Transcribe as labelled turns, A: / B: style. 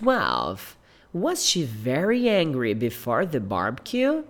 A: 12. Was she very angry before the barbecue?